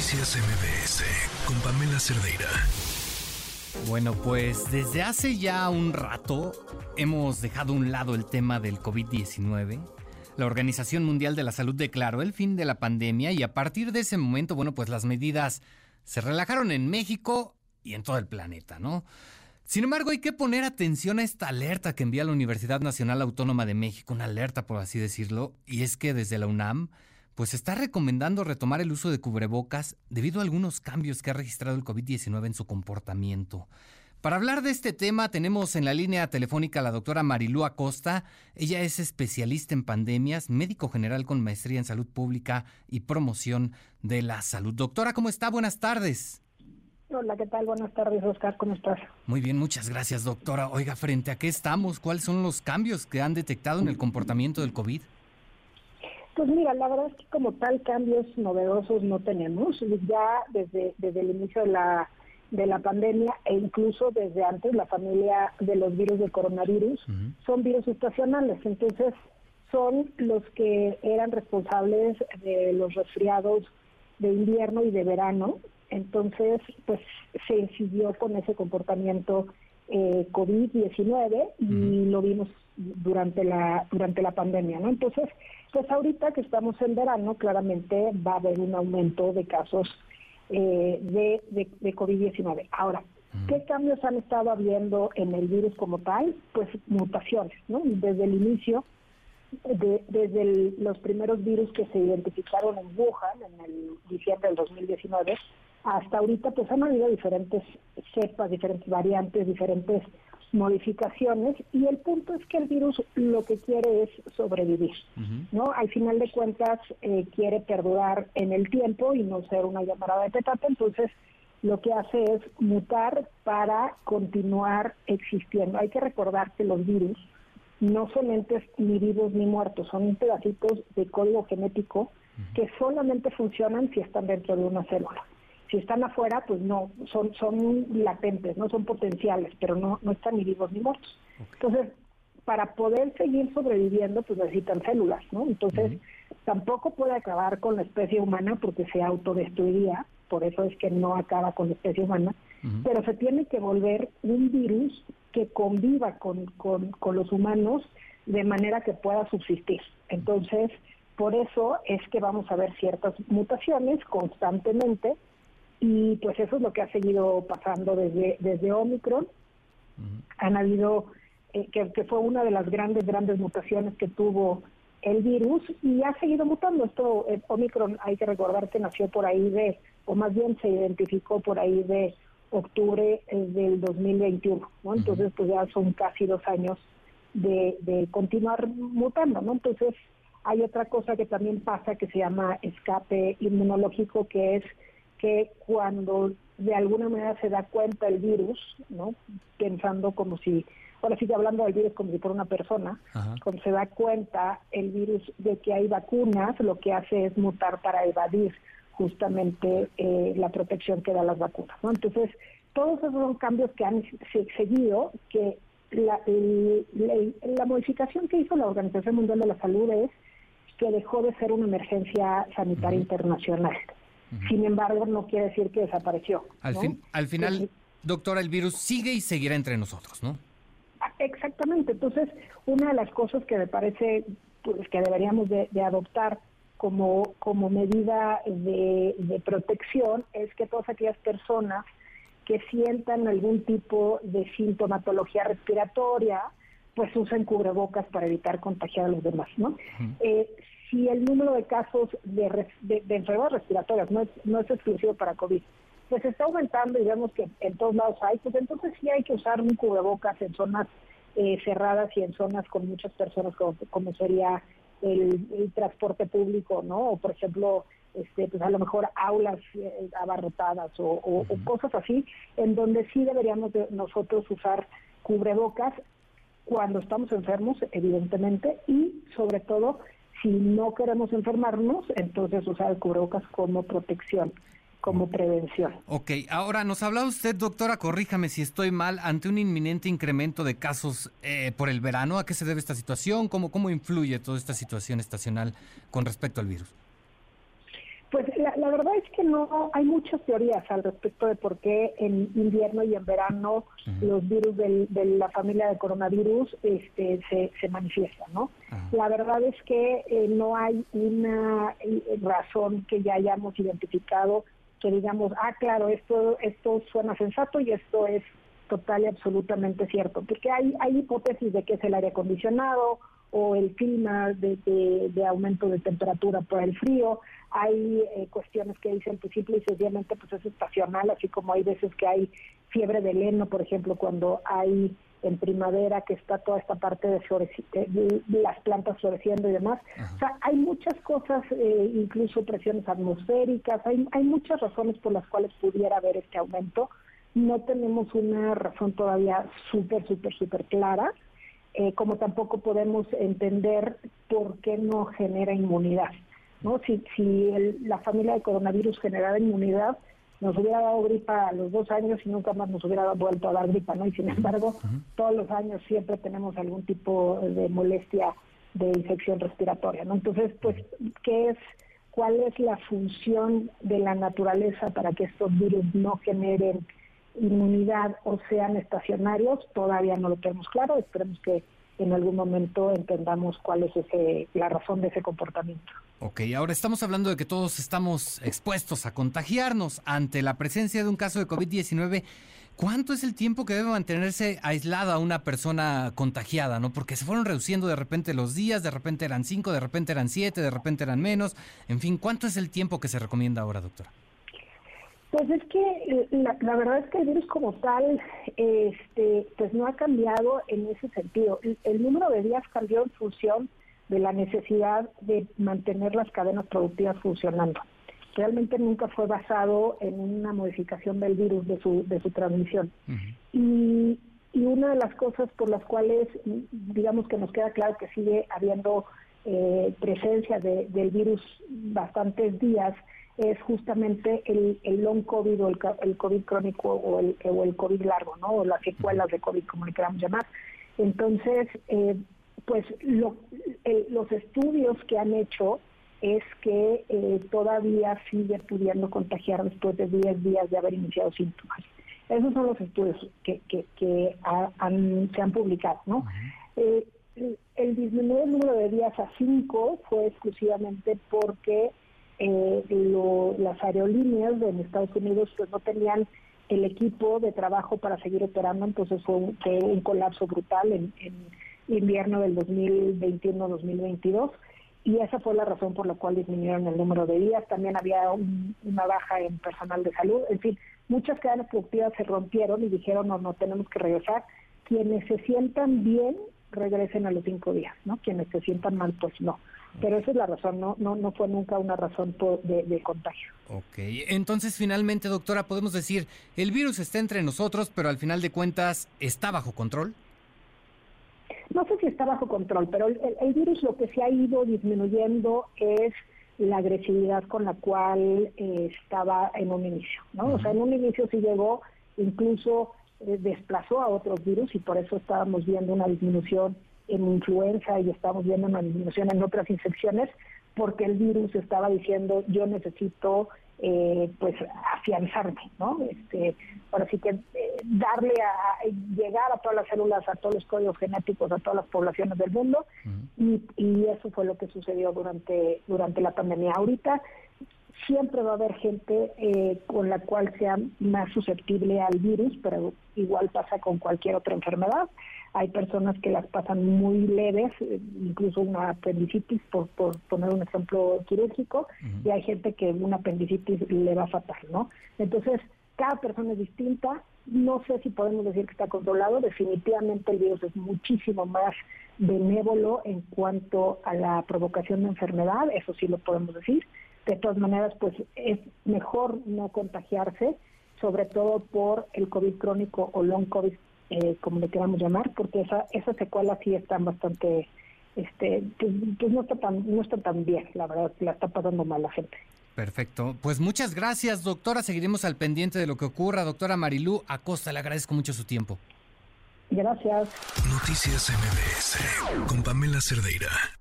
Noticias MBS con Pamela Cerdeira. Bueno, pues desde hace ya un rato hemos dejado a un lado el tema del COVID-19. La Organización Mundial de la Salud declaró el fin de la pandemia y a partir de ese momento, bueno, pues las medidas se relajaron en México y en todo el planeta, ¿no? Sin embargo, hay que poner atención a esta alerta que envía la Universidad Nacional Autónoma de México, una alerta por así decirlo, y es que desde la UNAM pues está recomendando retomar el uso de cubrebocas debido a algunos cambios que ha registrado el COVID-19 en su comportamiento. Para hablar de este tema tenemos en la línea telefónica a la doctora Marilú Acosta. Ella es especialista en pandemias, médico general con maestría en salud pública y promoción de la salud. Doctora, ¿cómo está? Buenas tardes. Hola, ¿qué tal? Buenas tardes, Oscar. ¿Cómo estás? Muy bien, muchas gracias, doctora. Oiga, ¿frente a qué estamos? ¿Cuáles son los cambios que han detectado en el comportamiento del COVID? Pues mira, la verdad es que como tal cambios novedosos no tenemos. Ya desde, desde el inicio de la, de la pandemia e incluso desde antes, la familia de los virus de coronavirus son virus estacionales. Entonces, son los que eran responsables de los resfriados de invierno y de verano. Entonces, pues se siguió con ese comportamiento eh, COVID-19 y lo vimos durante la durante la pandemia, ¿no? Entonces, pues ahorita que estamos en verano, claramente va a haber un aumento de casos eh, de, de, COVID-19. Ahora, ¿qué cambios han estado habiendo en el virus como tal? Pues mutaciones, ¿no? Desde el inicio, de, desde los primeros virus que se identificaron en Wuhan en el diciembre del 2019, hasta ahorita pues han habido diferentes cepas, diferentes variantes, diferentes modificaciones y el punto es que el virus lo que quiere es sobrevivir, ¿no? Al final de cuentas eh, quiere perdurar en el tiempo y no ser una llamada de petate, entonces lo que hace es mutar para continuar existiendo. Hay que recordar que los virus no son entes ni vivos ni muertos, son pedacitos de código genético que solamente funcionan si están dentro de una célula. Si están afuera, pues no, son, son latentes, no son potenciales, pero no, no están ni vivos ni muertos. Entonces, para poder seguir sobreviviendo, pues necesitan células, ¿no? Entonces, tampoco puede acabar con la especie humana porque se autodestruiría, por eso es que no acaba con la especie humana, pero se tiene que volver un virus que conviva con, con, con los humanos de manera que pueda subsistir. Entonces, por eso es que vamos a ver ciertas mutaciones constantemente y pues eso es lo que ha seguido pasando desde, desde Omicron. Han habido, eh, que, fue una de las grandes, grandes mutaciones que tuvo el virus y ha seguido mutando. Esto, eh, Omicron, hay que recordar que nació por ahí de, o más bien se identificó por ahí de octubre eh, del 2021, ¿no? Entonces, pues ya son casi dos años de, de continuar mutando, ¿no? Entonces, hay otra cosa que también pasa que se llama escape inmunológico, que es que cuando de alguna manera se da cuenta el virus, ¿no? Pensando como si, ahora sigue hablando del virus como si fuera una persona, cuando se da cuenta el virus de que hay vacunas, lo que hace es mutar para evadir justamente eh, la protección que dan las vacunas, ¿no? Entonces, todos esos son cambios que han seguido, que la, la modificación que hizo la Organización Mundial de la Salud es que dejó de ser una emergencia sanitaria internacional. Sin embargo, no quiere decir que desapareció. Al, fin, al final, doctora, el virus sigue y seguirá entre nosotros, ¿no? Exactamente. Entonces, una de las cosas que me parece pues, que deberíamos de, adoptar como, como medida de, de, protección es que todas aquellas personas que sientan algún tipo de sintomatología respiratoria, pues usen cubrebocas para evitar contagiar a los demás, ¿no? eh, si el número de casos de, de, enfermedades respiratorias no es, no es exclusivo para COVID, pues está aumentando y vemos que en todos lados hay, pues entonces sí hay que usar un cubrebocas en zonas eh, cerradas y en zonas con muchas personas, como, como sería el, transporte público, ¿no? O por ejemplo, este, pues a lo mejor aulas eh, abarrotadas o, cosas así, en donde sí deberíamos nosotros usar cubrebocas cuando estamos enfermos, evidentemente, y sobre todo si no queremos enfermarnos, entonces usar el cubrebocas como protección como prevención. Ok, ahora nos hablado usted, doctora, corríjame si estoy mal, ante un inminente incremento de casos eh, por el verano, ¿a qué se debe esta situación? ¿Cómo, ¿Cómo influye toda esta situación estacional con respecto al virus? Pues la, verdad es que no hay muchas teorías al respecto de por qué en invierno y en verano los virus de la familia de coronavirus este, se, se manifiestan, ¿no? La verdad es que eh, no hay una eh, razón que ya hayamos identificado que digamos, ah, claro, esto esto suena sensato y esto es total y absolutamente cierto, porque hay hay hipótesis de que es el aire acondicionado o el clima de, de, aumento de temperatura por el frío. Hay eh, cuestiones que dicen pues simple y sencillamente pues es estacional, así como hay veces que hay fiebre de heno, por ejemplo, cuando hay en primavera que está toda esta parte de, de, las plantas floreciendo y demás. O sea, hay muchas cosas, eh, incluso presiones atmosféricas, hay, hay muchas razones por las cuales pudiera haber este aumento. No tenemos una razón todavía súper, súper, súper clara eh, como tampoco podemos entender por qué no genera inmunidad. ¿no? Si, si la familia de coronavirus generara inmunidad, nos hubiera dado gripa a los dos años y nunca más nos hubiera vuelto a dar gripa, ¿no? Y sin embargo, todos los años siempre tenemos algún tipo de molestia de infección respiratoria, ¿no? Entonces, pues, ¿qué es, cuál es la función de la naturaleza para que estos virus no generen inmunidad o sean estacionarios, todavía no lo tenemos claro. Esperemos que en algún momento entendamos cuál es ese, la razón de ese comportamiento. Ok, ahora estamos hablando de que todos estamos expuestos a contagiarnos ante la presencia de un caso de COVID-19. ¿Cuánto es el tiempo que debe mantenerse aislada una persona contagiada? ¿no? Porque se fueron reduciendo de repente los días, de repente eran cinco, de repente eran siete, de repente eran menos. En fin, ¿cuánto es el tiempo que se recomienda ahora, doctora? Pues es que eh, la, verdad es que el virus como tal, este, pues no ha cambiado en ese sentido. El, número de días cambió en función de la necesidad de mantener las cadenas productivas funcionando. Realmente nunca fue basado en una modificación del virus de su, de su transmisión. y, y, una de las cosas por las cuales, digamos que nos queda claro que sigue habiendo eh, presencia del virus bastantes días, es justamente el, el long COVID o el, el, COVID crónico o el, o el COVID largo, ¿no? O las secuelas de COVID, como le queramos llamar. Entonces, eh, pues lo, los estudios que han hecho es que eh, todavía sigue pudiendo contagiar después de 10 días de haber iniciado síntomas. Esos son los estudios que, que, que han, se han publicado, ¿no? Eh, el disminuir el número de días a 5 fue exclusivamente porque eh, las aerolíneas en Estados Unidos pues no tenían el equipo de trabajo para seguir operando, entonces fue un, colapso brutal en, invierno del 2021-2022 y esa fue la razón por la cual disminuyeron el número de días. También había una baja en personal de salud, en fin, muchas cadenas productivas se rompieron y dijeron no, no tenemos que regresar. Quienes se sientan bien regresen a los cinco días, ¿no? Quienes se sientan mal, pues no. Pero esa es la razón, no, no, no fue nunca una razón de, contagio. Ok, entonces finalmente, doctora, podemos decir, el virus está entre nosotros, pero al final de cuentas, ¿está bajo control? No sé si está bajo control, pero el, virus lo que se ha ido disminuyendo es la agresividad con la cual eh, estaba en un inicio, ¿no? O sea, en un inicio sí llegó, incluso eh, desplazó a otros virus y por eso estábamos viendo una disminución en influenza y estamos viendo una disminución en otras infecciones porque el virus estaba diciendo yo necesito eh, pues afianzarme, ¿no? Este, ahora sí que eh, darle a, llegar a todas las células, a todos los códigos genéticos, a todas las poblaciones del mundo y, y, eso fue lo que sucedió durante durante la pandemia. Ahorita siempre va a haber gente eh, con la cual sea más susceptible al virus, pero igual pasa con cualquier otra enfermedad. Hay personas que las pasan muy leves, eh, incluso una apendicitis, por, por poner un ejemplo quirúrgico, y hay gente que una apendicitis le va fatal, ¿no? Entonces, cada persona es distinta. No sé si podemos decir que está controlado. Definitivamente el virus es muchísimo más benévolo en cuanto a la provocación de enfermedad, eso sí lo podemos decir de todas maneras, pues es mejor no contagiarse, sobre todo por el COVID crónico o long COVID, eh, como le queramos llamar, porque esa, esas secuelas sí están bastante, este, pues, pues, no está tan, no está tan bien, la verdad, la está pasando mal la gente. Perfecto. Pues muchas gracias, doctora. Seguiremos al pendiente de lo que ocurra. Doctora Marilú Acosta, le agradezco mucho su tiempo. Gracias. Noticias MBS con Pamela Cerdeira.